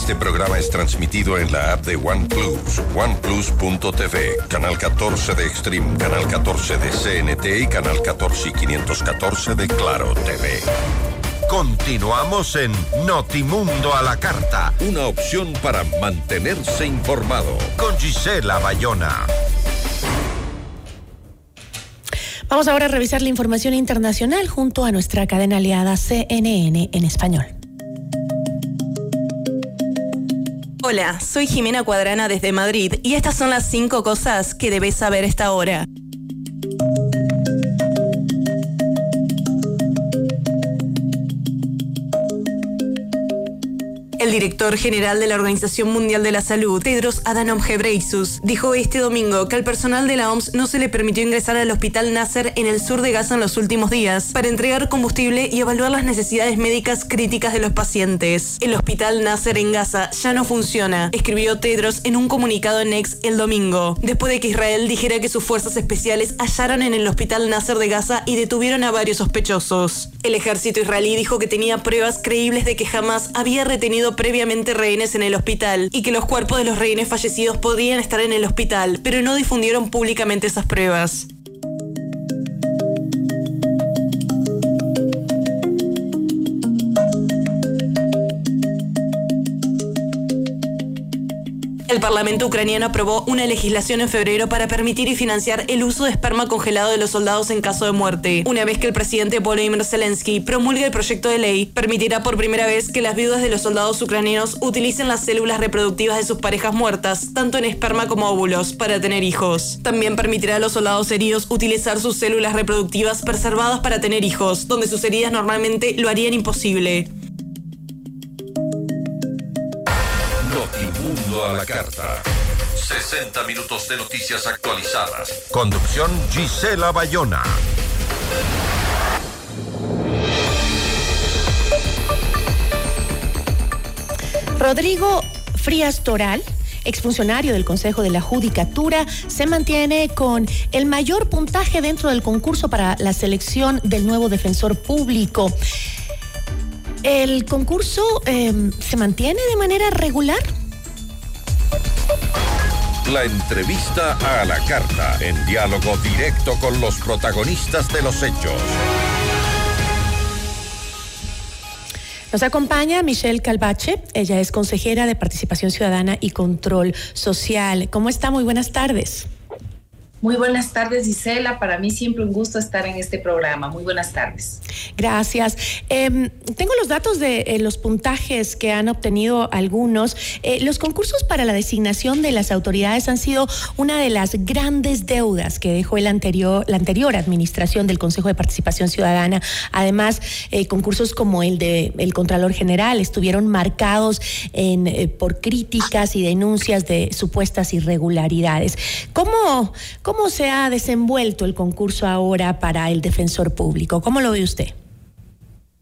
S1: Este programa es transmitido en la app de OnePlus, oneplus.tv, canal 14 de Extreme, canal 14 de CNT y canal 14 y 514 de Claro TV. Continuamos en Notimundo a la Carta, una opción para mantenerse informado con Gisela Bayona.
S2: Vamos ahora a revisar la información internacional junto a nuestra cadena aliada CNN en español.
S19: Hola, soy Jimena Cuadrana desde Madrid y estas son las cinco cosas que debes saber esta hora. El director general de la Organización Mundial de la Salud, Tedros Adhanom Ghebreyesus, dijo este domingo que al personal de la OMS no se le permitió ingresar al hospital Nasser en el sur de Gaza en los últimos días para entregar combustible y evaluar las necesidades médicas críticas de los pacientes. El hospital Nasser en Gaza ya no funciona, escribió Tedros en un comunicado en X el domingo, después de que Israel dijera que sus fuerzas especiales hallaron en el hospital Nasser de Gaza y detuvieron a varios sospechosos. El ejército israelí dijo que tenía pruebas creíbles de que jamás había retenido previamente rehenes en el hospital y que los cuerpos de los rehenes fallecidos podían estar en el hospital, pero no difundieron públicamente esas pruebas. El Parlamento ucraniano aprobó una legislación en febrero para permitir y financiar el uso de esperma congelado de los soldados en caso de muerte. Una vez que el presidente Volodymyr Zelensky promulgue el proyecto de ley, permitirá por primera vez que las viudas de los soldados ucranianos utilicen las células reproductivas de sus parejas muertas, tanto en esperma como óvulos, para tener hijos. También permitirá a los soldados heridos utilizar sus células reproductivas preservadas para tener hijos, donde sus heridas normalmente lo harían imposible.
S1: A la carta. 60 minutos de noticias actualizadas. Conducción Gisela Bayona.
S2: Rodrigo Frías Toral exfuncionario del Consejo de la Judicatura, se mantiene con el mayor puntaje dentro del concurso para la selección del nuevo defensor público. ¿El concurso eh, se mantiene de manera regular?
S1: La entrevista a la carta, en diálogo directo con los protagonistas de los hechos.
S2: Nos acompaña Michelle Calvache, ella es consejera de Participación Ciudadana y Control Social. ¿Cómo está? Muy buenas tardes.
S5: Muy buenas tardes, Gisela. Para mí siempre un gusto estar en este programa. Muy buenas tardes.
S2: Gracias. Eh, tengo los datos de eh, los puntajes que han obtenido algunos. Eh, los concursos para la designación de las autoridades han sido una de las grandes deudas que dejó el anterior, la anterior administración del Consejo de Participación Ciudadana. Además, eh, concursos como el de el Contralor General estuvieron marcados por críticas y denuncias de supuestas irregularidades. ¿Cómo, ¿Cómo se ha desenvuelto el concurso ahora para el defensor público? ¿Cómo lo ve usted?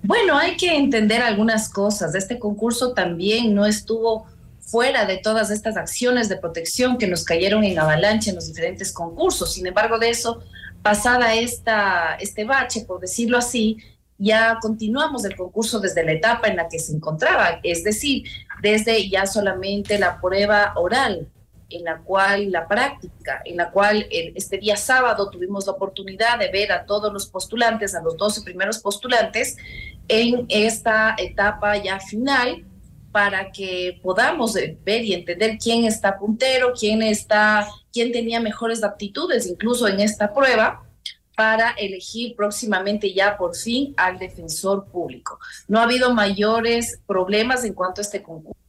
S5: Bueno, hay que entender algunas cosas. Este concurso también no estuvo fuera de todas estas acciones de protección que nos cayeron en avalancha en los diferentes concursos. Sin embargo, de eso, pasada esta, este bache, por decirlo así, ya continuamos el concurso desde la etapa en la que se encontraba, es decir, desde ya solamente la prueba oral, en la cual la práctica, en la cual este día sábado tuvimos la oportunidad de ver a todos los postulantes, a los 12 primeros postulantes, en esta etapa ya final para que podamos ver y entender quién está puntero, quién está, quién tenía mejores aptitudes, incluso en esta prueba, para elegir próximamente ya por fin al defensor público. No ha habido mayores problemas en cuanto a este concurso.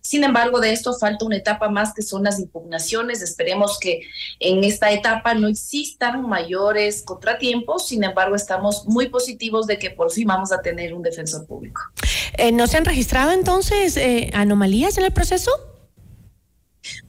S5: Sin embargo, de esto falta una etapa más que son las impugnaciones. Esperemos que en esta etapa no existan mayores contratiempos. Sin embargo, estamos muy positivos de que por fin vamos a tener un defensor público.
S2: Eh, ¿No se han registrado entonces eh, anomalías en el proceso?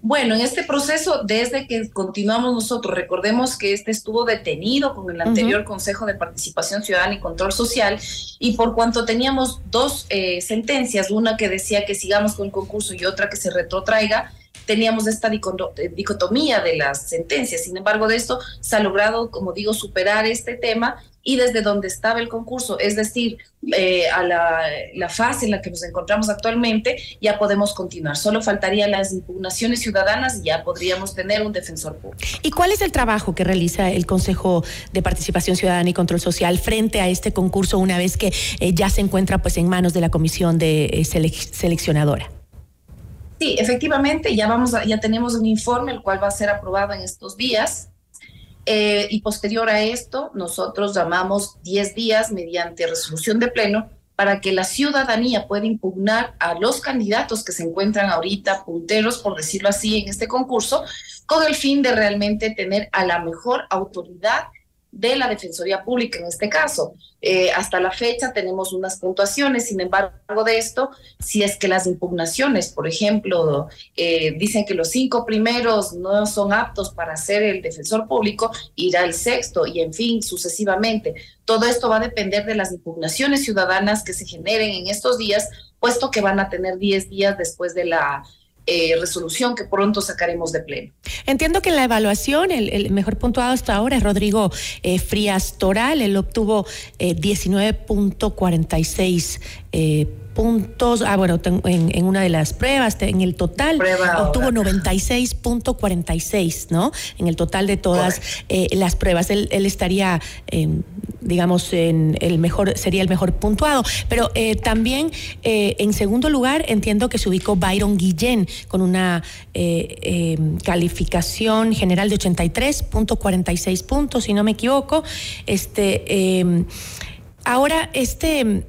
S5: Bueno, en este proceso, desde que continuamos nosotros, recordemos que este estuvo detenido con el anterior Consejo de Participación Ciudadana y Control Social, y por cuanto teníamos dos eh, sentencias, una que decía que sigamos con el concurso y otra que se retrotraiga, teníamos esta dicotomía de las sentencias. Sin embargo, de esto se ha logrado, como digo, superar este tema y desde donde estaba el concurso, es decir, eh, a la, fase en la que nos encontramos actualmente, ya podemos continuar. Solo faltarían las impugnaciones ciudadanas y ya podríamos tener un defensor público.
S2: ¿Y cuál es el trabajo que realiza el Consejo de Participación Ciudadana y Control Social frente a este concurso una vez que eh, ya se encuentra pues en manos de la comisión de eh, seleccionadora?
S5: Sí, efectivamente, ya vamos ya tenemos un informe el cual va a ser aprobado en estos días. Eh, y posterior a esto, nosotros llamamos 10 días mediante resolución de pleno para que la ciudadanía pueda impugnar a los candidatos que se encuentran ahorita punteros, por decirlo así, en este concurso, con el fin de realmente tener a la mejor autoridad de la Defensoría Pública en este caso. Eh, hasta la fecha tenemos unas puntuaciones, sin embargo de esto, si es que las impugnaciones, por ejemplo, eh, dicen que los cinco primeros no son aptos para ser el defensor público, irá el sexto y en fin, sucesivamente. Todo esto va a depender de las impugnaciones ciudadanas que se generen en estos días, puesto que van a tener 10 días después de la eh, resolución que pronto sacaremos de pleno.
S2: Entiendo que en la evaluación el, mejor puntuado hasta ahora es Rodrigo eh, Frías Toral, él obtuvo eh, 19.46 eh, puntos, ah bueno, en, una de las pruebas, en el total obtuvo 96.46, ¿no? En el total de todas eh, las pruebas, él, estaría, digamos, en el mejor, sería el mejor puntuado, pero eh, también eh, en segundo lugar entiendo que se ubicó Byron Guillén con una calificación general de 83.46 puntos, si no me equivoco. Este, ahora, este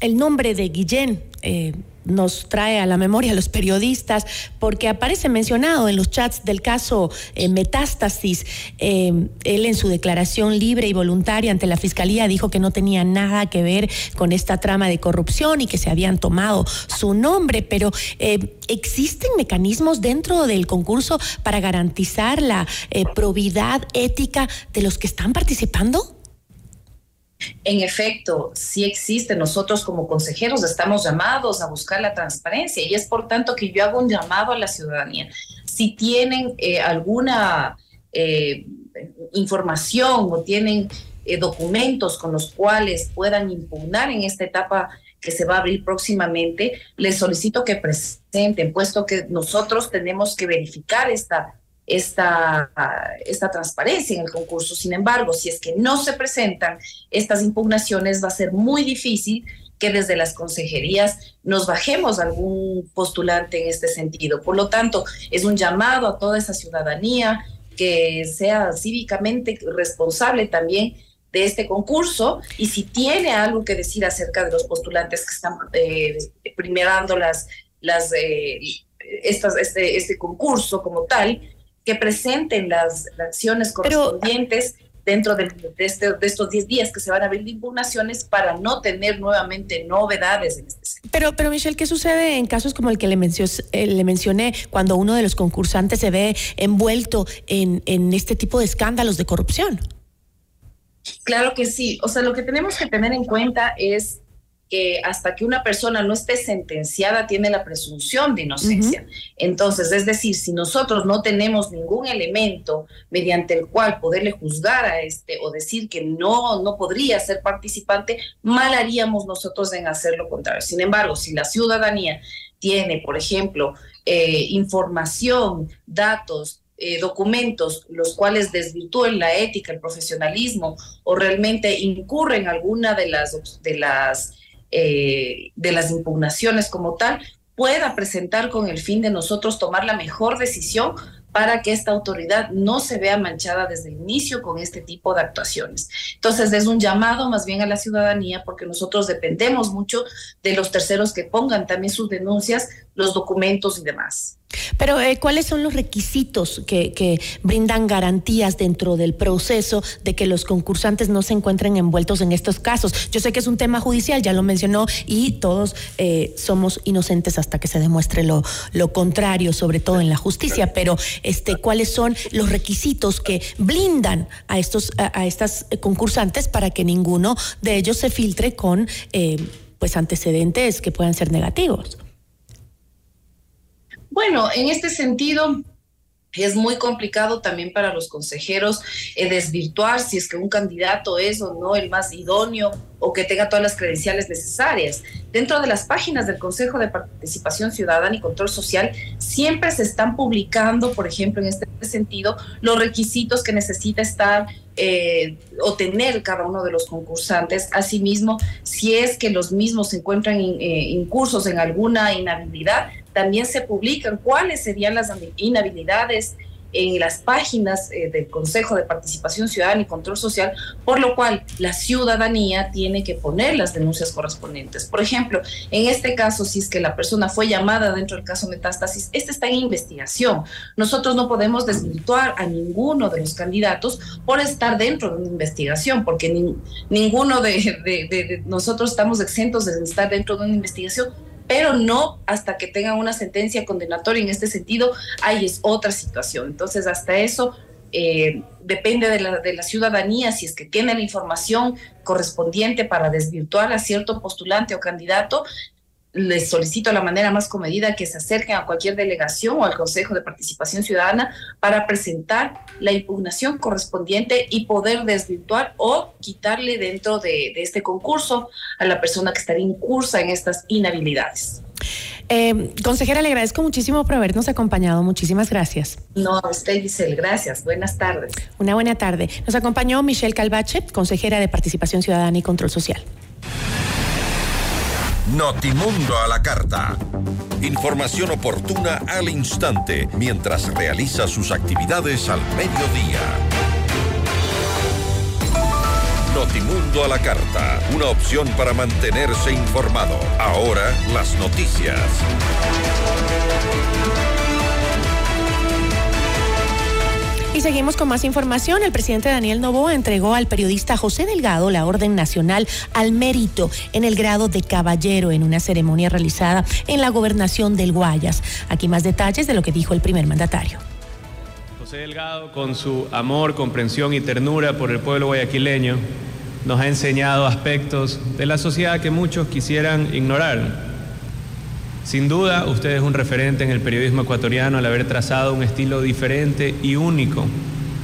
S2: el nombre de Guillén eh, nos trae a la memoria a los periodistas porque aparece mencionado en los chats del caso eh, Metástasis. Eh, él en su declaración libre y voluntaria ante la Fiscalía dijo que no tenía nada que ver con esta trama de corrupción y que se habían tomado su nombre, pero ¿existen mecanismos dentro del concurso para garantizar la probidad ética de los que están participando?
S5: En efecto, sí existe. Nosotros como consejeros estamos llamados a buscar la transparencia y es por tanto que yo hago un llamado a la ciudadanía. Si tienen eh, alguna eh, información o tienen eh, documentos con los cuales puedan impugnar en esta etapa que se va a abrir próximamente, les solicito que presenten, puesto que nosotros tenemos que verificar esta esta, esta transparencia en el concurso. Sin embargo, si es que no se presentan estas impugnaciones, va a ser muy difícil que desde las consejerías nos bajemos algún postulante en este sentido. Por lo tanto, es un llamado a toda esa ciudadanía que sea cívicamente responsable también de este concurso y si tiene algo que decir acerca de los postulantes que están eh, primerando las, las, eh, este, este concurso como tal, que presenten las, acciones correspondientes dentro de, este, de, estos 10 días que se van a abrir impugnaciones para no tener nuevamente novedades en este
S2: sentido. Pero, pero Michelle, ¿qué sucede en casos como el que le, eh, le mencioné cuando uno de los concursantes se ve envuelto en, en este tipo de escándalos de corrupción?
S5: Claro que sí. O sea, lo que tenemos que tener en cuenta es que hasta que una persona no esté sentenciada tiene la presunción de inocencia. Entonces, es decir, si nosotros no tenemos ningún elemento mediante el cual poderle juzgar a este o decir que no, no podría ser participante, mal haríamos nosotros en hacer lo contrario. Sin embargo, si la ciudadanía tiene, por ejemplo, eh, información, datos, eh, documentos los cuales desvirtúen la ética, el profesionalismo o realmente incurren alguna de las, de las eh, de las impugnaciones como tal, pueda presentar con el fin de nosotros tomar la mejor decisión para que esta autoridad no se vea manchada desde el inicio con este tipo de actuaciones. Entonces, es un llamado más bien a la ciudadanía porque nosotros dependemos mucho de los terceros que pongan también sus denuncias, los documentos y demás.
S2: Pero, eh, ¿cuáles son los requisitos que, brindan garantías dentro del proceso de que los concursantes no se encuentren envueltos en estos casos? Yo sé que es un tema judicial, ya lo mencionó, y todos eh, somos inocentes hasta que se demuestre lo, contrario, sobre todo en la justicia, pero este, ¿cuáles son los requisitos que blindan a, estos, a estas concursantes para que ninguno de ellos se filtre con eh, pues antecedentes que puedan ser negativos?
S5: Bueno, en este sentido, es muy complicado también para los consejeros eh, desvirtuar si es que un candidato es o no el más idóneo o que tenga todas las credenciales necesarias. Dentro de las páginas del Consejo de Participación Ciudadana y Control Social siempre se están publicando, por ejemplo, en este sentido, los requisitos que necesita estar eh, o tener cada uno de los concursantes. Asimismo, si es que los mismos se encuentran in, eh, incursos en alguna inhabilidad, también se publican cuáles serían las inhabilidades en las páginas eh, del Consejo de Participación Ciudadana y Control Social, por lo cual la ciudadanía tiene que poner las denuncias correspondientes. Por ejemplo, en este caso, si es que la persona fue llamada dentro del caso Metástasis, este está en investigación. Nosotros no podemos desvirtuar a ninguno de los candidatos por estar dentro de una investigación, porque ni, ninguno de nosotros estamos exentos de estar dentro de una investigación pero no hasta que tengan una sentencia condenatoria en este sentido, ahí es otra situación. Entonces, hasta eso eh, depende de la, de la, ciudadanía, si es que tiene la información correspondiente para desvirtuar a cierto postulante o candidato, les solicito la manera más comedida que se acerquen a cualquier delegación o al Consejo de Participación Ciudadana para presentar la impugnación correspondiente y poder desvirtuar o quitarle dentro de, de este concurso a la persona que estaría incursa en estas inhabilidades.
S2: Eh, consejera, le agradezco muchísimo por habernos acompañado. Muchísimas gracias.
S5: No, a usted, Giselle, gracias. Buenas tardes.
S2: Una buena tarde. Nos acompañó Michelle Calvache, consejera de Participación Ciudadana y Control Social.
S1: Notimundo a la carta. Información oportuna al instante mientras realiza sus actividades al mediodía. Notimundo a la carta, una opción para mantenerse informado. Ahora las noticias.
S2: Seguimos con más información. El presidente Daniel Novoa entregó al periodista José Delgado la Orden Nacional al Mérito en el grado de caballero en una ceremonia realizada en la gobernación del Guayas. Aquí más detalles de lo que dijo el primer mandatario.
S20: José Delgado, con su amor, comprensión y ternura por el pueblo guayaquileño, nos ha enseñado aspectos de la sociedad que muchos quisieran ignorar. Sin duda, usted es un referente en el periodismo ecuatoriano al haber trazado un estilo diferente y único,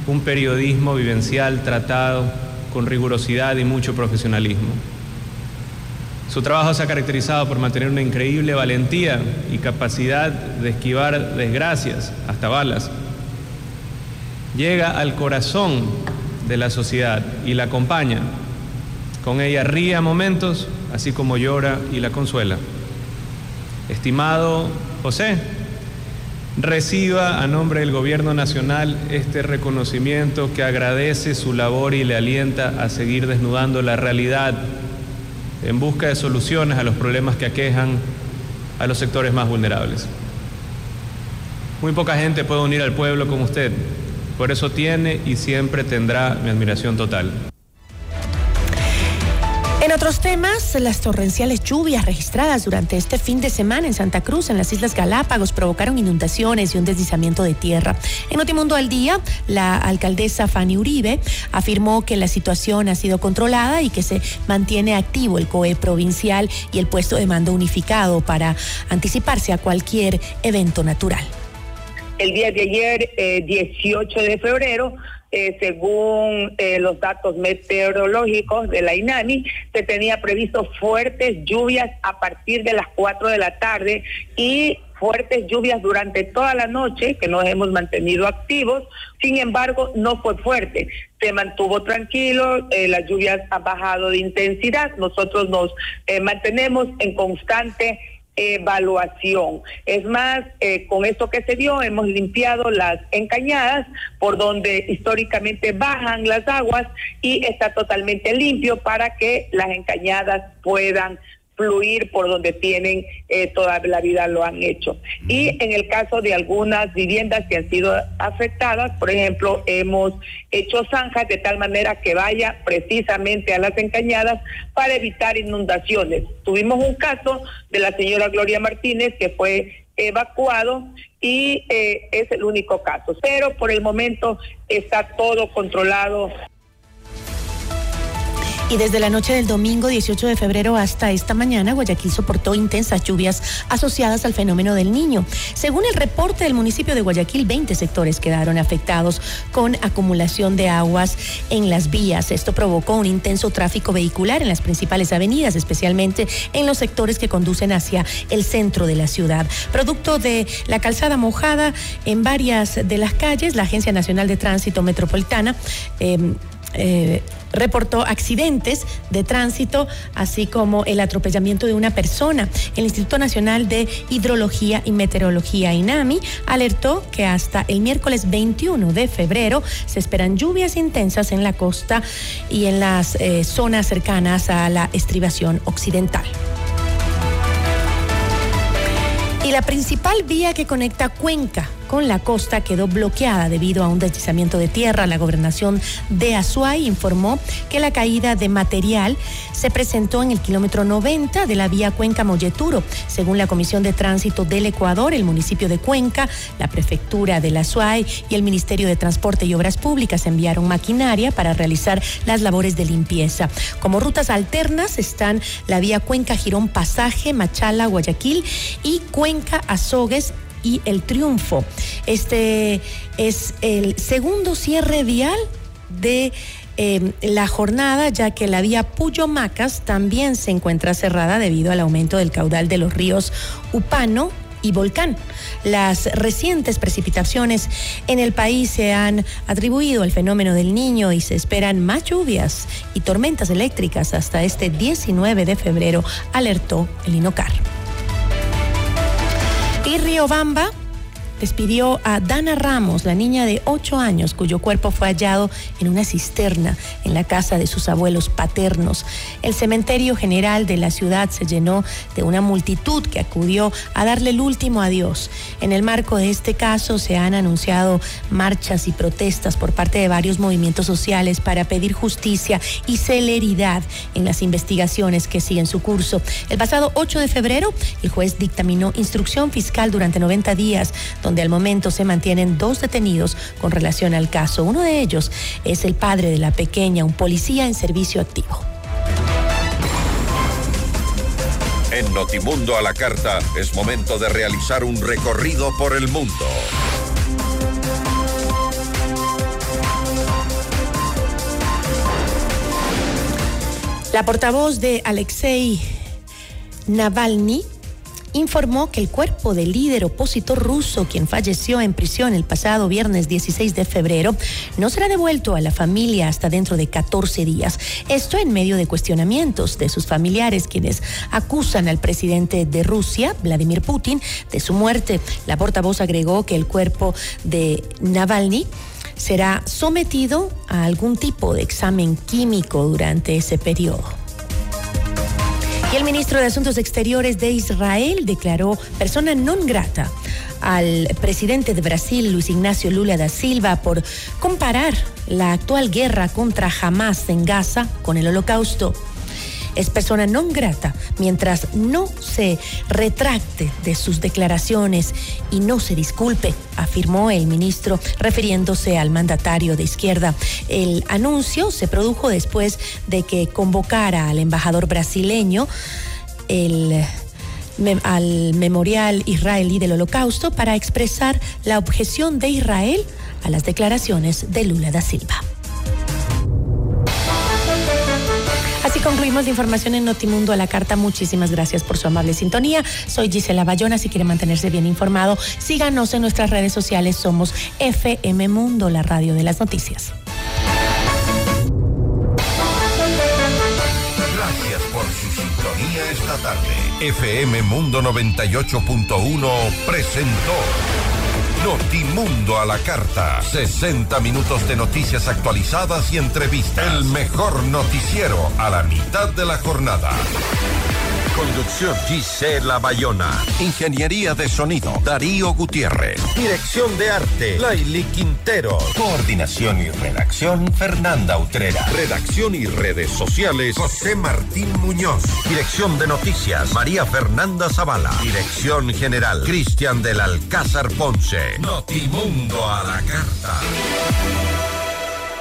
S20: un periodismo vivencial tratado con rigurosidad y mucho profesionalismo. Su trabajo se ha caracterizado por mantener una increíble valentía y capacidad de esquivar desgracias, hasta balas. Llega al corazón de la sociedad y la acompaña. Con ella ríe a momentos, así como llora y la consuela. Estimado José, reciba a nombre del Gobierno Nacional este reconocimiento que agradece su labor y le alienta a seguir desnudando la realidad en busca de soluciones a los problemas que aquejan a los sectores más vulnerables. Muy poca gente puede unir al pueblo como usted, por eso tiene y siempre tendrá mi admiración total.
S2: En otros temas, las torrenciales lluvias registradas durante este fin de semana en Santa Cruz, en las Islas Galápagos, provocaron inundaciones y un deslizamiento de tierra. En Notimundo al Día, la alcaldesa Fanny Uribe afirmó que la situación ha sido controlada y que se mantiene activo el COE provincial y el puesto de mando unificado para anticiparse a cualquier evento natural.
S21: El día de ayer, eh, 18 de febrero, eh, según eh, los datos meteorológicos de la INANI, se tenía previsto fuertes lluvias a partir de las 4 de la tarde y fuertes lluvias durante toda la noche, que nos hemos mantenido activos, sin embargo, no fue fuerte, se mantuvo tranquilo, eh, las lluvias han bajado de intensidad, nosotros nos mantenemos en constante evaluación. Es más, eh, con esto que se dio, hemos limpiado las encañadas por donde históricamente bajan las aguas y está totalmente limpio para que las encañadas puedan fluir por donde tienen eh, toda la vida lo han hecho. Y en el caso de algunas viviendas que han sido afectadas, por ejemplo, hemos hecho zanjas de tal manera que vaya precisamente a las encañadas para evitar inundaciones. Tuvimos un caso de la señora Gloria Martínez que fue evacuado y eh, es el único caso. Pero por el momento está todo controlado
S2: y desde la noche del domingo 18 de febrero hasta esta mañana, Guayaquil soportó intensas lluvias asociadas al fenómeno del niño. Según el reporte del municipio de Guayaquil, 20 sectores quedaron afectados con acumulación de aguas en las vías. Esto provocó un intenso tráfico vehicular en las principales avenidas, especialmente en los sectores que conducen hacia el centro de la ciudad. Producto de la calzada mojada en varias de las calles, la Agencia Nacional de Tránsito Metropolitana eh, eh, reportó accidentes de tránsito, así como el atropellamiento de una persona. El Instituto Nacional de Hidrología y Meteorología, INAMI, alertó que hasta el miércoles 21 de febrero se esperan lluvias intensas en la costa y en las eh, zonas cercanas a la estribación occidental. Y la principal vía que conecta Cuenca con la costa quedó bloqueada debido a un deslizamiento de tierra. La gobernación de Azuay informó que la caída de material se presentó en el kilómetro 90 de la vía Cuenca-Molleturo. Según la Comisión de Tránsito del Ecuador, el municipio de Cuenca, la prefectura de Azuay y el Ministerio de Transporte y Obras Públicas enviaron maquinaria para realizar las labores de limpieza. Como rutas alternas están la vía Cuenca-Girón Pasaje, Machala, Guayaquil y Cuenca-Azogues y El Triunfo. Este es el segundo cierre vial de em, la jornada, ya que la vía Puyo Macas también se encuentra cerrada debido al aumento del caudal de los ríos Upano y Volcán. Las recientes precipitaciones en el país se han atribuido al fenómeno del niño y se esperan más lluvias y tormentas eléctricas hasta este 19 de febrero, alertó el INOCAR. Y Riobamba despidió a Dana Ramos, la niña de 8 años cuyo cuerpo fue hallado en una cisterna en la casa de sus abuelos paternos. El cementerio general de la ciudad se llenó de una multitud que acudió a darle el último adiós. En el marco de este caso se han anunciado marchas y protestas por parte de varios movimientos sociales para pedir justicia y celeridad en las investigaciones que siguen su curso. El pasado 8 de febrero, el juez dictaminó instrucción fiscal durante 90 días donde al momento se mantienen dos detenidos con relación al caso. Uno de ellos es el padre de la pequeña, un policía en servicio activo.
S1: En Notimundo a la Carta es momento de realizar un recorrido por el mundo.
S2: La portavoz de Alexei Navalny informó que el cuerpo del líder opositor ruso, quien falleció en prisión el pasado viernes 16 de febrero, no será devuelto a la familia hasta dentro de 14 días. Esto en medio de cuestionamientos de sus familiares, quienes acusan al presidente de Rusia, Vladimir Putin, de su muerte. La portavoz agregó que el cuerpo de Navalny será sometido a algún tipo de examen químico durante ese periodo. Y el ministro de Asuntos Exteriores de Israel declaró persona non grata al presidente de Brasil, Luis Ignacio Lula da Silva, por comparar la actual guerra contra Hamas en Gaza con el holocausto es persona non grata mientras no se retracte de sus declaraciones y no se disculpe, afirmó el ministro refiriéndose al mandatario de izquierda. El anuncio se produjo después de que convocara al embajador brasileño el al memorial israelí del holocausto para expresar la objeción de Israel a las declaraciones de Lula da Silva. Así concluimos la información en Notimundo a la carta. Muchísimas gracias por su amable sintonía. Soy Gisela Bayona. Si quiere mantenerse bien informado, síganos en nuestras redes sociales. Somos FM Mundo, la radio de las noticias.
S1: Gracias por su sintonía esta tarde. FM Mundo 98.1 presentó Notimundo a la carta. 60 minutos de noticias actualizadas y entrevistas. El mejor noticiero a la mitad de la jornada. Conducción Gisela Bayona. Ingeniería de sonido Darío Gutiérrez. Dirección de arte Laili Quintero. Coordinación y redacción Fernanda Utrera. Redacción y redes sociales José Martín Muñoz. Dirección de noticias María Fernanda Zavala. Dirección general Cristian del Alcázar Ponce. Notimundo a la carta.